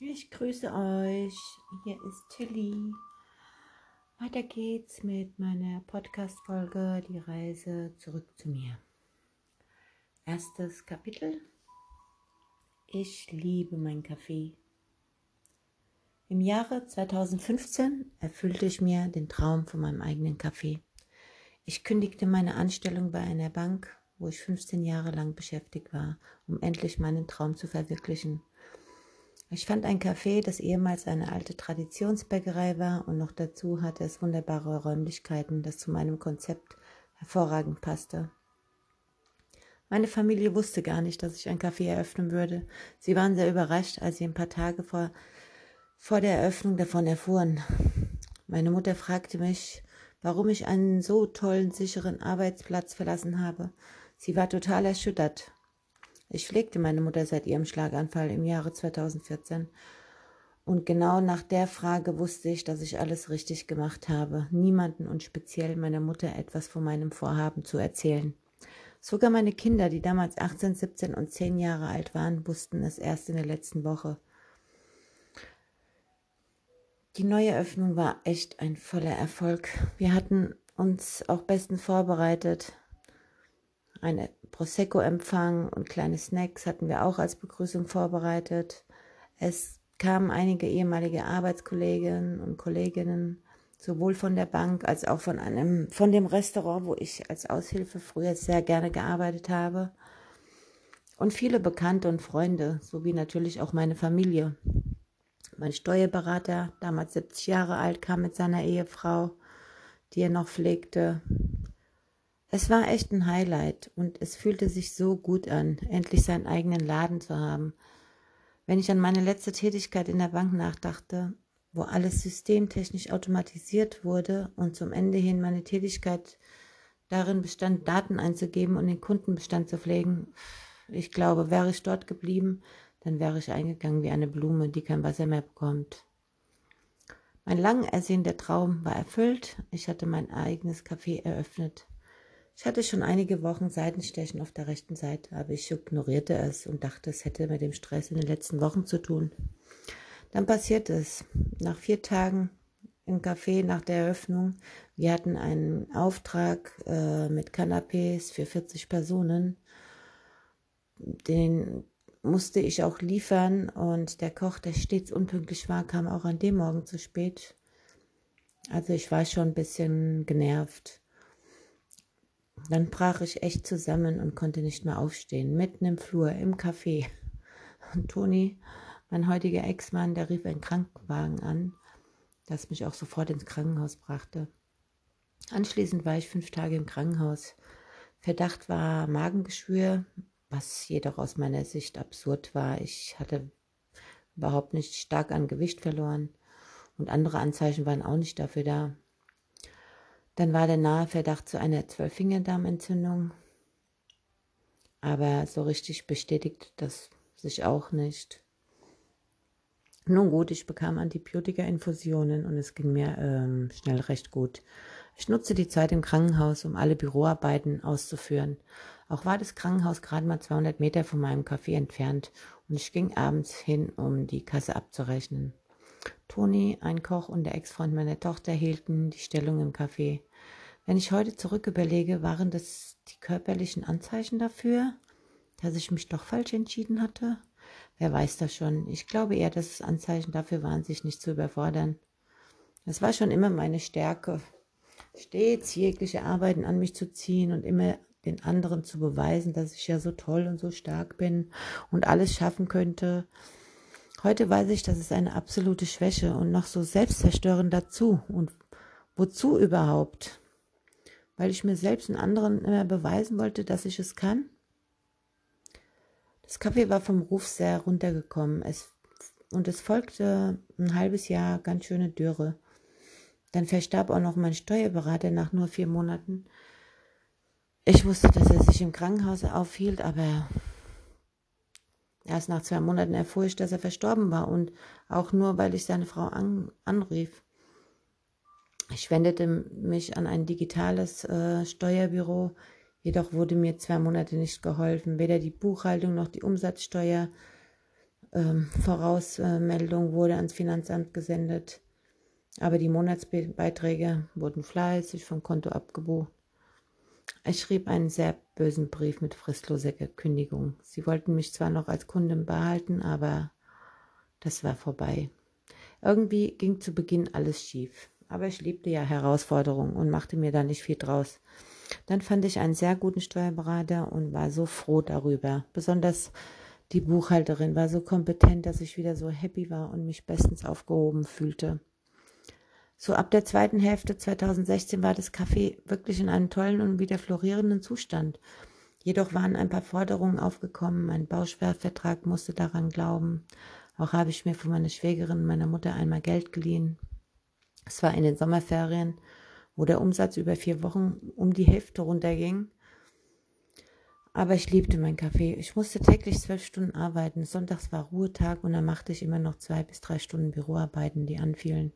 Ich grüße euch. Hier ist Tilly. Weiter geht's mit meiner Podcast-Folge Die Reise zurück zu mir. Erstes Kapitel. Ich liebe mein Kaffee. Im Jahre 2015 erfüllte ich mir den Traum von meinem eigenen Kaffee. Ich kündigte meine Anstellung bei einer Bank, wo ich 15 Jahre lang beschäftigt war, um endlich meinen Traum zu verwirklichen – ich fand ein Café, das ehemals eine alte Traditionsbäckerei war und noch dazu hatte es wunderbare Räumlichkeiten, das zu meinem Konzept hervorragend passte. Meine Familie wusste gar nicht, dass ich ein Café eröffnen würde. Sie waren sehr überrascht, als sie ein paar Tage vor, vor der Eröffnung davon erfuhren. Meine Mutter fragte mich, warum ich einen so tollen, sicheren Arbeitsplatz verlassen habe. Sie war total erschüttert. Ich pflegte meine Mutter seit ihrem Schlaganfall im Jahre 2014. Und genau nach der Frage wusste ich, dass ich alles richtig gemacht habe, niemanden und speziell meiner Mutter etwas von meinem Vorhaben zu erzählen. Sogar meine Kinder, die damals 18, 17 und 10 Jahre alt waren, wussten es erst in der letzten Woche. Die neue Öffnung war echt ein voller Erfolg. Wir hatten uns auch bestens vorbereitet. Eine Prosecco-Empfang und kleine Snacks hatten wir auch als Begrüßung vorbereitet. Es kamen einige ehemalige Arbeitskolleginnen und Kolleginnen, sowohl von der Bank als auch von einem, von dem Restaurant, wo ich als Aushilfe früher sehr gerne gearbeitet habe. Und viele Bekannte und Freunde, sowie natürlich auch meine Familie. Mein Steuerberater, damals 70 Jahre alt, kam mit seiner Ehefrau, die er noch pflegte. Es war echt ein Highlight und es fühlte sich so gut an, endlich seinen eigenen Laden zu haben. Wenn ich an meine letzte Tätigkeit in der Bank nachdachte, wo alles systemtechnisch automatisiert wurde und zum Ende hin meine Tätigkeit darin bestand, Daten einzugeben und den Kundenbestand zu pflegen, ich glaube, wäre ich dort geblieben, dann wäre ich eingegangen wie eine Blume, die kein Wasser mehr bekommt. Mein lang ersehnter Traum war erfüllt. Ich hatte mein eigenes Café eröffnet. Ich hatte schon einige Wochen Seitenstechen auf der rechten Seite, aber ich ignorierte es und dachte, es hätte mit dem Stress in den letzten Wochen zu tun. Dann passierte es. Nach vier Tagen im Café nach der Eröffnung, wir hatten einen Auftrag äh, mit Canapés für 40 Personen. Den musste ich auch liefern und der Koch, der stets unpünktlich war, kam auch an dem Morgen zu spät. Also ich war schon ein bisschen genervt. Dann brach ich echt zusammen und konnte nicht mehr aufstehen, mitten im Flur, im Café. Und Toni, mein heutiger Ex-Mann, der rief einen Krankenwagen an, das mich auch sofort ins Krankenhaus brachte. Anschließend war ich fünf Tage im Krankenhaus. Verdacht war Magengeschwür, was jedoch aus meiner Sicht absurd war. Ich hatte überhaupt nicht stark an Gewicht verloren und andere Anzeichen waren auch nicht dafür da. Dann war der nahe Verdacht zu einer Zwölffingerdarmentzündung. Aber so richtig bestätigt das sich auch nicht. Nun gut, ich bekam Antibiotika-Infusionen und es ging mir ähm, schnell recht gut. Ich nutzte die Zeit im Krankenhaus, um alle Büroarbeiten auszuführen. Auch war das Krankenhaus gerade mal 200 Meter von meinem Café entfernt und ich ging abends hin, um die Kasse abzurechnen. Toni, ein Koch und der Ex-Freund meiner Tochter hielten die Stellung im Café. Wenn ich heute zurück überlege, waren das die körperlichen Anzeichen dafür, dass ich mich doch falsch entschieden hatte? Wer weiß das schon. Ich glaube eher, dass es Anzeichen dafür waren, sich nicht zu überfordern. Es war schon immer meine Stärke, stets jegliche Arbeiten an mich zu ziehen und immer den anderen zu beweisen, dass ich ja so toll und so stark bin und alles schaffen könnte. Heute weiß ich, das ist eine absolute Schwäche und noch so selbstzerstörend dazu. Und wozu überhaupt? Weil ich mir selbst und anderen immer beweisen wollte, dass ich es kann? Das Kaffee war vom Ruf sehr runtergekommen. Es, und es folgte ein halbes Jahr ganz schöne Dürre. Dann verstarb auch noch mein Steuerberater nach nur vier Monaten. Ich wusste, dass er sich im Krankenhaus aufhielt, aber Erst nach zwei Monaten erfuhr ich, dass er verstorben war und auch nur, weil ich seine Frau an, anrief. Ich wendete mich an ein digitales äh, Steuerbüro, jedoch wurde mir zwei Monate nicht geholfen. Weder die Buchhaltung noch die Umsatzsteuer ähm, wurde ans Finanzamt gesendet. Aber die Monatsbeiträge wurden fleißig vom Konto abgebucht. Ich schrieb einen sehr bösen Brief mit fristloser Kündigung. Sie wollten mich zwar noch als Kundin behalten, aber das war vorbei. Irgendwie ging zu Beginn alles schief. Aber ich liebte ja Herausforderungen und machte mir da nicht viel draus. Dann fand ich einen sehr guten Steuerberater und war so froh darüber. Besonders die Buchhalterin war so kompetent, dass ich wieder so happy war und mich bestens aufgehoben fühlte. So ab der zweiten Hälfte 2016 war das Café wirklich in einem tollen und wieder florierenden Zustand. Jedoch waren ein paar Forderungen aufgekommen. Mein Bausperrvertrag musste daran glauben. Auch habe ich mir von meiner Schwägerin meiner Mutter einmal Geld geliehen. Es war in den Sommerferien, wo der Umsatz über vier Wochen um die Hälfte runterging. Aber ich liebte mein Café. Ich musste täglich zwölf Stunden arbeiten. Sonntags war Ruhetag und dann machte ich immer noch zwei bis drei Stunden Büroarbeiten, die anfielen.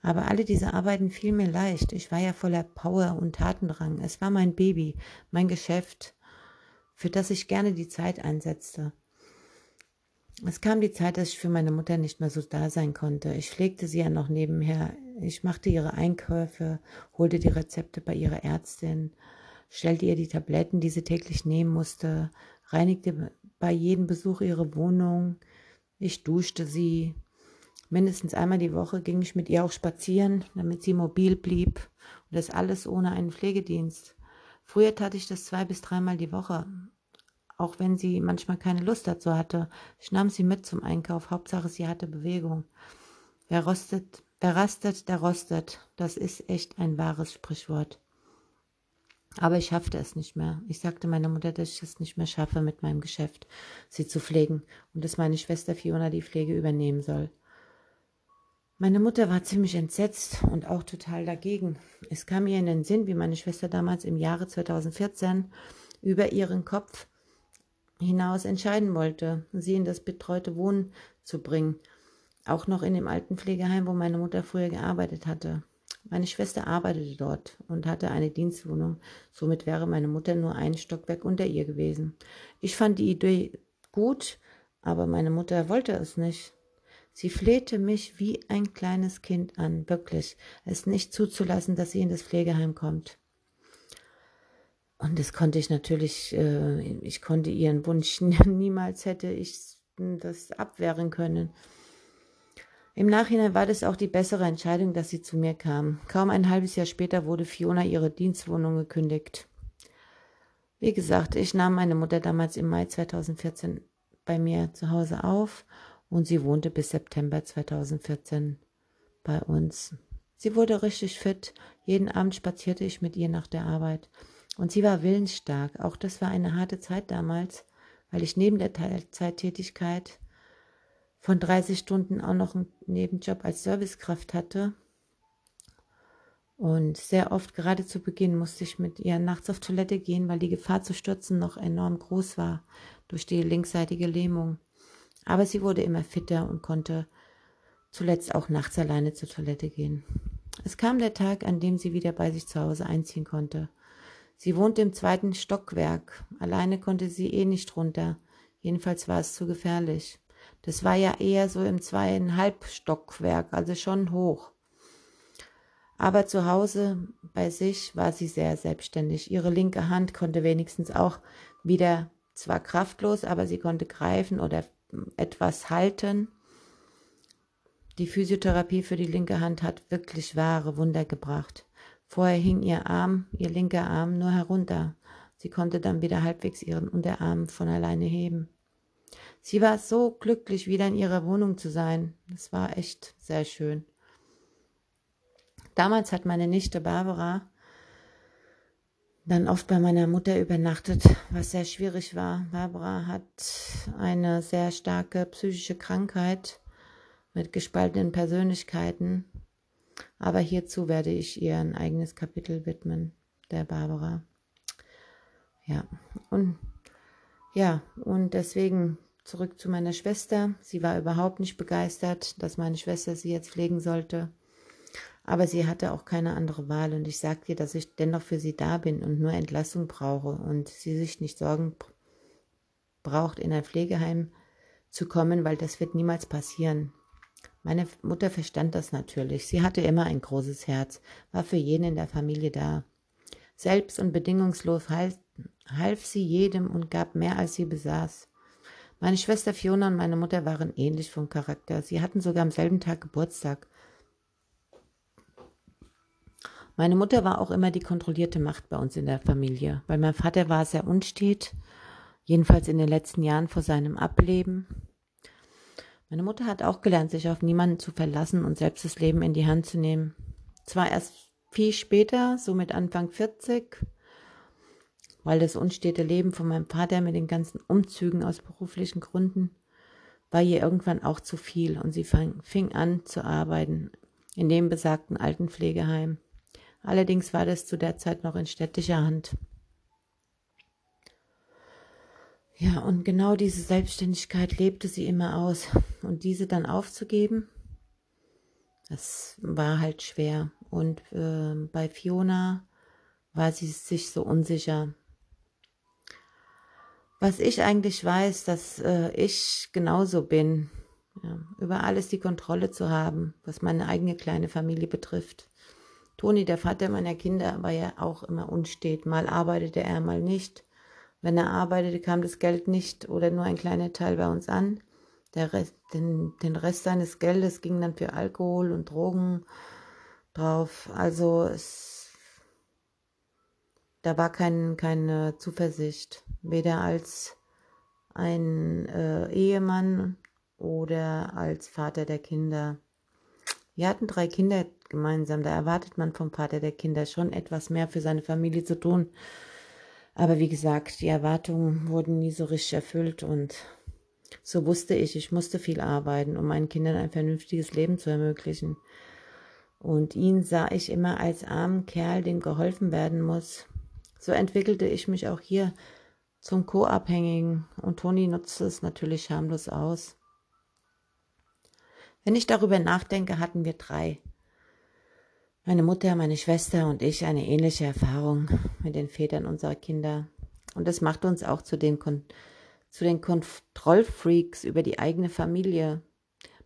Aber alle diese Arbeiten fielen mir leicht. Ich war ja voller Power und Tatendrang. Es war mein Baby, mein Geschäft, für das ich gerne die Zeit einsetzte. Es kam die Zeit, dass ich für meine Mutter nicht mehr so da sein konnte. Ich pflegte sie ja noch nebenher. Ich machte ihre Einkäufe, holte die Rezepte bei ihrer Ärztin, stellte ihr die Tabletten, die sie täglich nehmen musste, reinigte bei jedem Besuch ihre Wohnung. Ich duschte sie, Mindestens einmal die Woche ging ich mit ihr auch spazieren, damit sie mobil blieb. Und das alles ohne einen Pflegedienst. Früher tat ich das zwei bis dreimal die Woche. Auch wenn sie manchmal keine Lust dazu hatte. Ich nahm sie mit zum Einkauf. Hauptsache, sie hatte Bewegung. Wer rostet, wer rastet, der rostet. Das ist echt ein wahres Sprichwort. Aber ich schaffte es nicht mehr. Ich sagte meiner Mutter, dass ich es nicht mehr schaffe mit meinem Geschäft, sie zu pflegen und dass meine Schwester Fiona die Pflege übernehmen soll. Meine Mutter war ziemlich entsetzt und auch total dagegen. Es kam ihr in den Sinn, wie meine Schwester damals im Jahre 2014 über ihren Kopf hinaus entscheiden wollte, sie in das betreute Wohnen zu bringen, auch noch in dem alten Pflegeheim, wo meine Mutter früher gearbeitet hatte. Meine Schwester arbeitete dort und hatte eine Dienstwohnung, somit wäre meine Mutter nur ein Stockwerk unter ihr gewesen. Ich fand die Idee gut, aber meine Mutter wollte es nicht. Sie flehte mich wie ein kleines Kind an, wirklich, es nicht zuzulassen, dass sie in das Pflegeheim kommt. Und das konnte ich natürlich, äh, ich konnte ihren Wunsch niemals hätte ich das abwehren können. Im Nachhinein war das auch die bessere Entscheidung, dass sie zu mir kam. Kaum ein halbes Jahr später wurde Fiona ihre Dienstwohnung gekündigt. Wie gesagt, ich nahm meine Mutter damals im Mai 2014 bei mir zu Hause auf und sie wohnte bis September 2014 bei uns. Sie wurde richtig fit. Jeden Abend spazierte ich mit ihr nach der Arbeit. Und sie war willensstark. Auch das war eine harte Zeit damals, weil ich neben der Teilzeittätigkeit von 30 Stunden auch noch einen Nebenjob als Servicekraft hatte. Und sehr oft, gerade zu Beginn, musste ich mit ihr nachts auf Toilette gehen, weil die Gefahr zu stürzen noch enorm groß war durch die linksseitige Lähmung. Aber sie wurde immer fitter und konnte zuletzt auch nachts alleine zur Toilette gehen. Es kam der Tag, an dem sie wieder bei sich zu Hause einziehen konnte. Sie wohnte im zweiten Stockwerk. Alleine konnte sie eh nicht runter. Jedenfalls war es zu gefährlich. Das war ja eher so im zweieinhalb Stockwerk, also schon hoch. Aber zu Hause bei sich war sie sehr selbstständig. Ihre linke Hand konnte wenigstens auch wieder zwar kraftlos, aber sie konnte greifen oder etwas halten. Die Physiotherapie für die linke Hand hat wirklich wahre Wunder gebracht. Vorher hing ihr Arm, ihr linker Arm, nur herunter. Sie konnte dann wieder halbwegs ihren Unterarm von alleine heben. Sie war so glücklich, wieder in ihrer Wohnung zu sein. Es war echt sehr schön. Damals hat meine Nichte Barbara dann oft bei meiner Mutter übernachtet, was sehr schwierig war. Barbara hat eine sehr starke psychische Krankheit mit gespaltenen Persönlichkeiten. Aber hierzu werde ich ihr ein eigenes Kapitel widmen, der Barbara. Ja, und ja, und deswegen zurück zu meiner Schwester. Sie war überhaupt nicht begeistert, dass meine Schwester sie jetzt pflegen sollte. Aber sie hatte auch keine andere Wahl und ich sagte ihr, dass ich dennoch für sie da bin und nur Entlassung brauche und sie sich nicht Sorgen braucht, in ein Pflegeheim zu kommen, weil das wird niemals passieren. Meine Mutter verstand das natürlich. Sie hatte immer ein großes Herz, war für jeden in der Familie da. Selbst und bedingungslos half, half sie jedem und gab mehr, als sie besaß. Meine Schwester Fiona und meine Mutter waren ähnlich vom Charakter. Sie hatten sogar am selben Tag Geburtstag. Meine Mutter war auch immer die kontrollierte Macht bei uns in der Familie, weil mein Vater war sehr unstet, jedenfalls in den letzten Jahren vor seinem Ableben. Meine Mutter hat auch gelernt, sich auf niemanden zu verlassen und selbst das Leben in die Hand zu nehmen. Zwar erst viel später, so mit Anfang 40, weil das unstete Leben von meinem Vater mit den ganzen Umzügen aus beruflichen Gründen war ihr irgendwann auch zu viel und sie fang, fing an zu arbeiten in dem besagten Altenpflegeheim. Allerdings war das zu der Zeit noch in städtischer Hand. Ja, und genau diese Selbstständigkeit lebte sie immer aus. Und diese dann aufzugeben, das war halt schwer. Und äh, bei Fiona war sie sich so unsicher. Was ich eigentlich weiß, dass äh, ich genauso bin, ja, über alles die Kontrolle zu haben, was meine eigene kleine Familie betrifft. Toni, der Vater meiner Kinder, war ja auch immer unstet. Mal arbeitete er, mal nicht. Wenn er arbeitete, kam das Geld nicht oder nur ein kleiner Teil bei uns an. Rest, den, den Rest seines Geldes ging dann für Alkohol und Drogen drauf. Also es, da war kein, keine Zuversicht, weder als ein äh, Ehemann oder als Vater der Kinder. Wir hatten drei Kinder gemeinsam. Da erwartet man vom Vater der Kinder schon etwas mehr für seine Familie zu tun. Aber wie gesagt, die Erwartungen wurden nie so richtig erfüllt und so wusste ich, ich musste viel arbeiten, um meinen Kindern ein vernünftiges Leben zu ermöglichen. Und ihn sah ich immer als armen Kerl, dem geholfen werden muss. So entwickelte ich mich auch hier zum Co-Abhängigen und Toni nutzte es natürlich harmlos aus. Wenn ich darüber nachdenke, hatten wir drei. Meine Mutter, meine Schwester und ich eine ähnliche Erfahrung mit den Vätern unserer Kinder. Und das macht uns auch zu den, Kon zu den Kontrollfreaks über die eigene Familie.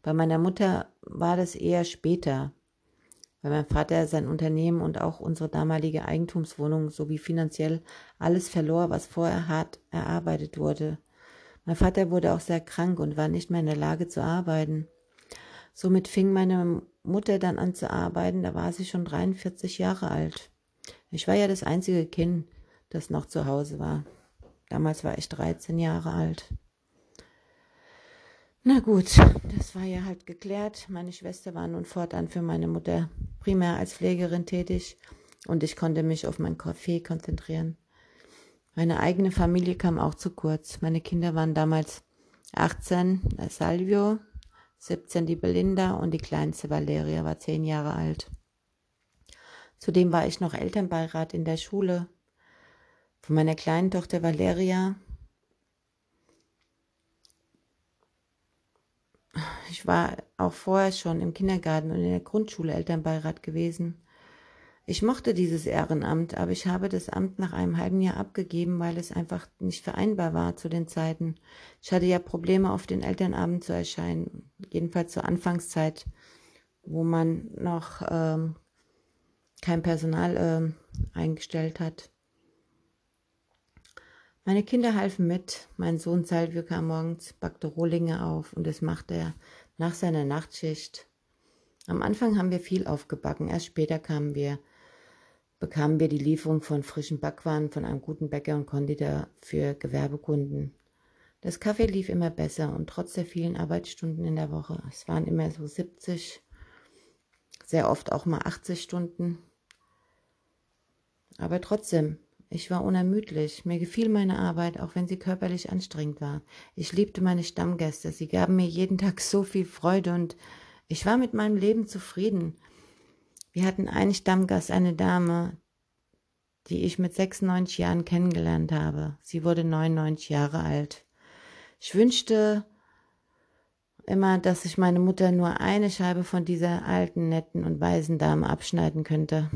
Bei meiner Mutter war das eher später, weil mein Vater sein Unternehmen und auch unsere damalige Eigentumswohnung sowie finanziell alles verlor, was vorher hart erarbeitet wurde. Mein Vater wurde auch sehr krank und war nicht mehr in der Lage zu arbeiten. Somit fing meine Mutter dann an zu arbeiten, da war sie schon 43 Jahre alt. Ich war ja das einzige Kind, das noch zu Hause war. Damals war ich 13 Jahre alt. Na gut, das war ja halt geklärt. Meine Schwester war nun fortan für meine Mutter primär als Pflegerin tätig und ich konnte mich auf mein Kaffee konzentrieren. Meine eigene Familie kam auch zu kurz. Meine Kinder waren damals 18, Salvio, 17 die Belinda und die kleinste Valeria war zehn Jahre alt. Zudem war ich noch Elternbeirat in der Schule. Von meiner kleinen Tochter Valeria. Ich war auch vorher schon im Kindergarten und in der Grundschule Elternbeirat gewesen. Ich mochte dieses Ehrenamt, aber ich habe das Amt nach einem halben Jahr abgegeben, weil es einfach nicht vereinbar war zu den Zeiten. Ich hatte ja Probleme, auf den Elternabend zu erscheinen, jedenfalls zur Anfangszeit, wo man noch ähm, kein Personal ähm, eingestellt hat. Meine Kinder halfen mit. Mein Sohn Salvio kam morgens, backte Rohlinge auf und das machte er nach seiner Nachtschicht. Am Anfang haben wir viel aufgebacken, erst später kamen wir bekamen wir die Lieferung von frischen Backwaren von einem guten Bäcker und Konditor für Gewerbekunden. Das Kaffee lief immer besser und trotz der vielen Arbeitsstunden in der Woche, es waren immer so 70, sehr oft auch mal 80 Stunden. Aber trotzdem, ich war unermüdlich. Mir gefiel meine Arbeit, auch wenn sie körperlich anstrengend war. Ich liebte meine Stammgäste. Sie gaben mir jeden Tag so viel Freude und ich war mit meinem Leben zufrieden. Wir hatten einen Stammgast, eine Dame, die ich mit 96 Jahren kennengelernt habe. Sie wurde 99 Jahre alt. Ich wünschte immer, dass ich meine Mutter nur eine Scheibe von dieser alten, netten und weisen Dame abschneiden könnte.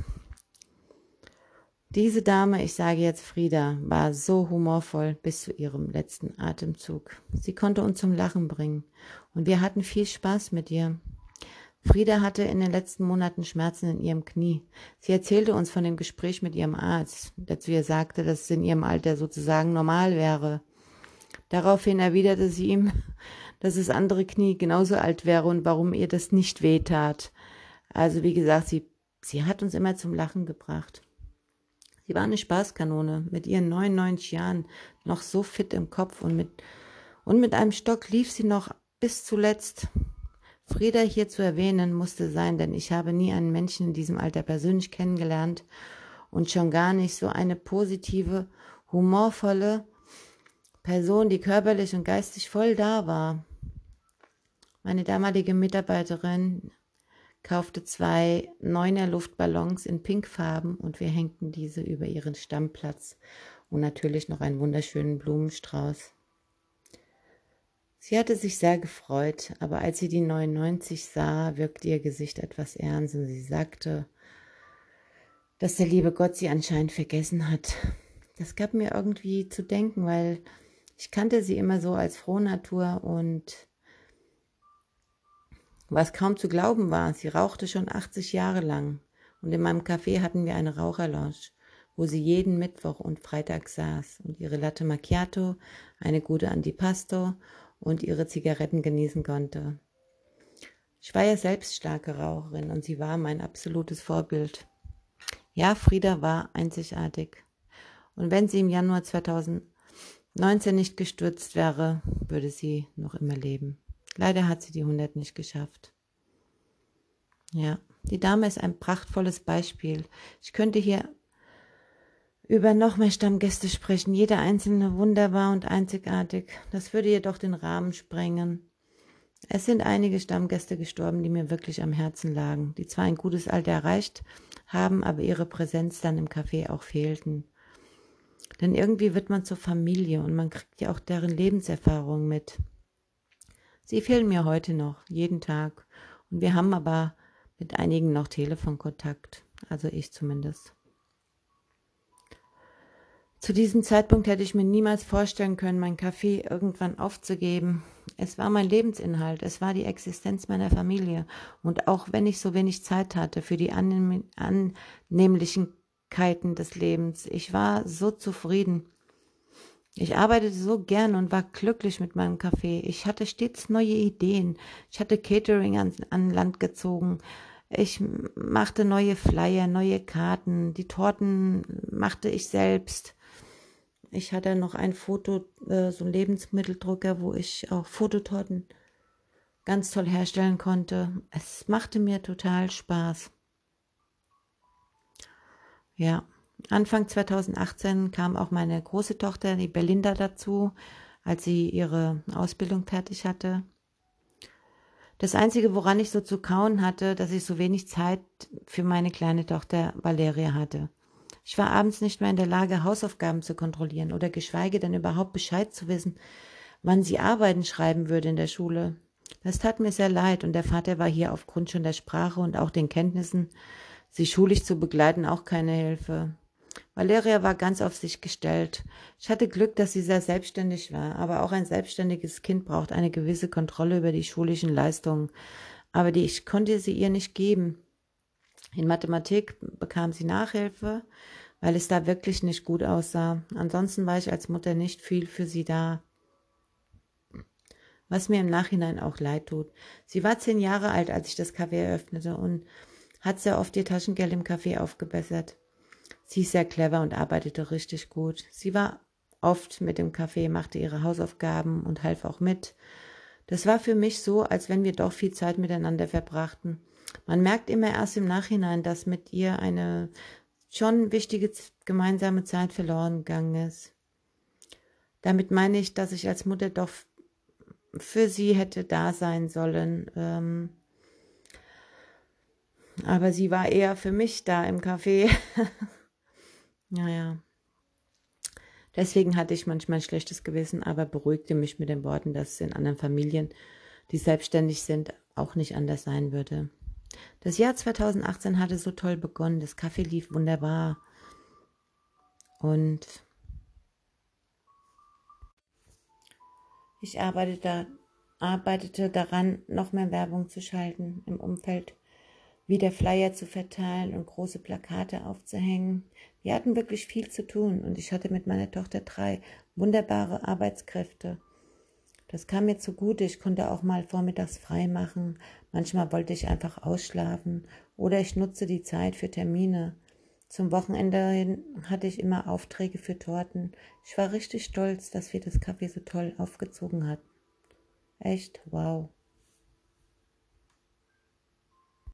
Diese Dame, ich sage jetzt Frieda, war so humorvoll bis zu ihrem letzten Atemzug. Sie konnte uns zum Lachen bringen und wir hatten viel Spaß mit ihr. Frieda hatte in den letzten Monaten Schmerzen in ihrem Knie. Sie erzählte uns von dem Gespräch mit ihrem Arzt, der zu ihr sagte, dass es in ihrem Alter sozusagen normal wäre. Daraufhin erwiderte sie ihm, dass das andere Knie genauso alt wäre und warum ihr das nicht wehtat. Also wie gesagt, sie, sie hat uns immer zum Lachen gebracht. Sie war eine Spaßkanone, mit ihren 99 Jahren noch so fit im Kopf und mit, und mit einem Stock lief sie noch bis zuletzt. Frieda hier zu erwähnen musste sein, denn ich habe nie einen Menschen in diesem Alter persönlich kennengelernt und schon gar nicht so eine positive, humorvolle Person, die körperlich und geistig voll da war. Meine damalige Mitarbeiterin kaufte zwei Neuner Luftballons in Pinkfarben und wir hängten diese über ihren Stammplatz und natürlich noch einen wunderschönen Blumenstrauß. Sie hatte sich sehr gefreut, aber als sie die 99 sah, wirkte ihr Gesicht etwas ernst und sie sagte, dass der liebe Gott sie anscheinend vergessen hat. Das gab mir irgendwie zu denken, weil ich kannte sie immer so als Frohnatur und was kaum zu glauben war, sie rauchte schon 80 Jahre lang und in meinem Café hatten wir eine Raucherlounge, wo sie jeden Mittwoch und Freitag saß und ihre Latte Macchiato, eine gute Antipasto und ihre Zigaretten genießen konnte. Ich war ja selbst starke Raucherin und sie war mein absolutes Vorbild. Ja, Frieda war einzigartig. Und wenn sie im Januar 2019 nicht gestürzt wäre, würde sie noch immer leben. Leider hat sie die 100 nicht geschafft. Ja, die Dame ist ein prachtvolles Beispiel. Ich könnte hier über noch mehr Stammgäste sprechen, jeder einzelne wunderbar und einzigartig. Das würde jedoch den Rahmen sprengen. Es sind einige Stammgäste gestorben, die mir wirklich am Herzen lagen, die zwar ein gutes Alter erreicht haben, aber ihre Präsenz dann im Café auch fehlten. Denn irgendwie wird man zur Familie und man kriegt ja auch deren Lebenserfahrung mit. Sie fehlen mir heute noch, jeden Tag. Und wir haben aber mit einigen noch Telefonkontakt, also ich zumindest. Zu diesem Zeitpunkt hätte ich mir niemals vorstellen können, mein Kaffee irgendwann aufzugeben. Es war mein Lebensinhalt, es war die Existenz meiner Familie. Und auch wenn ich so wenig Zeit hatte für die Annehmlichkeiten des Lebens, ich war so zufrieden. Ich arbeitete so gern und war glücklich mit meinem Kaffee. Ich hatte stets neue Ideen. Ich hatte Catering an, an Land gezogen. Ich machte neue Flyer, neue Karten. Die Torten machte ich selbst. Ich hatte noch ein Foto, äh, so ein Lebensmitteldrucker, wo ich auch Fototorten ganz toll herstellen konnte. Es machte mir total Spaß. Ja, Anfang 2018 kam auch meine große Tochter, die Belinda, dazu, als sie ihre Ausbildung fertig hatte. Das Einzige, woran ich so zu kauen hatte, dass ich so wenig Zeit für meine kleine Tochter Valeria hatte. Ich war abends nicht mehr in der Lage, Hausaufgaben zu kontrollieren oder geschweige denn überhaupt Bescheid zu wissen, wann sie Arbeiten schreiben würde in der Schule. Das tat mir sehr leid und der Vater war hier aufgrund schon der Sprache und auch den Kenntnissen, sie schulisch zu begleiten, auch keine Hilfe. Valeria war ganz auf sich gestellt. Ich hatte Glück, dass sie sehr selbstständig war, aber auch ein selbstständiges Kind braucht eine gewisse Kontrolle über die schulischen Leistungen. Aber die ich konnte sie ihr nicht geben. In Mathematik bekam sie Nachhilfe, weil es da wirklich nicht gut aussah. Ansonsten war ich als Mutter nicht viel für sie da. Was mir im Nachhinein auch leid tut. Sie war zehn Jahre alt, als ich das Café eröffnete und hat sehr oft ihr Taschengeld im Café aufgebessert. Sie ist sehr clever und arbeitete richtig gut. Sie war oft mit dem Café, machte ihre Hausaufgaben und half auch mit. Das war für mich so, als wenn wir doch viel Zeit miteinander verbrachten. Man merkt immer erst im Nachhinein, dass mit ihr eine schon wichtige gemeinsame Zeit verloren gegangen ist. Damit meine ich, dass ich als Mutter doch für sie hätte da sein sollen. Ähm, aber sie war eher für mich da im Café. naja. Deswegen hatte ich manchmal ein schlechtes Gewissen, aber beruhigte mich mit den Worten, dass es in anderen Familien, die selbstständig sind, auch nicht anders sein würde. Das Jahr 2018 hatte so toll begonnen. Das Kaffee lief wunderbar. Und ich arbeitete, arbeitete daran, noch mehr Werbung zu schalten im Umfeld, wieder Flyer zu verteilen und große Plakate aufzuhängen. Wir hatten wirklich viel zu tun und ich hatte mit meiner Tochter drei wunderbare Arbeitskräfte. Das kam mir zugute. Ich konnte auch mal vormittags frei machen. Manchmal wollte ich einfach ausschlafen oder ich nutzte die Zeit für Termine. Zum Wochenende hin hatte ich immer Aufträge für Torten. Ich war richtig stolz, dass wir das Kaffee so toll aufgezogen hatten. Echt, wow.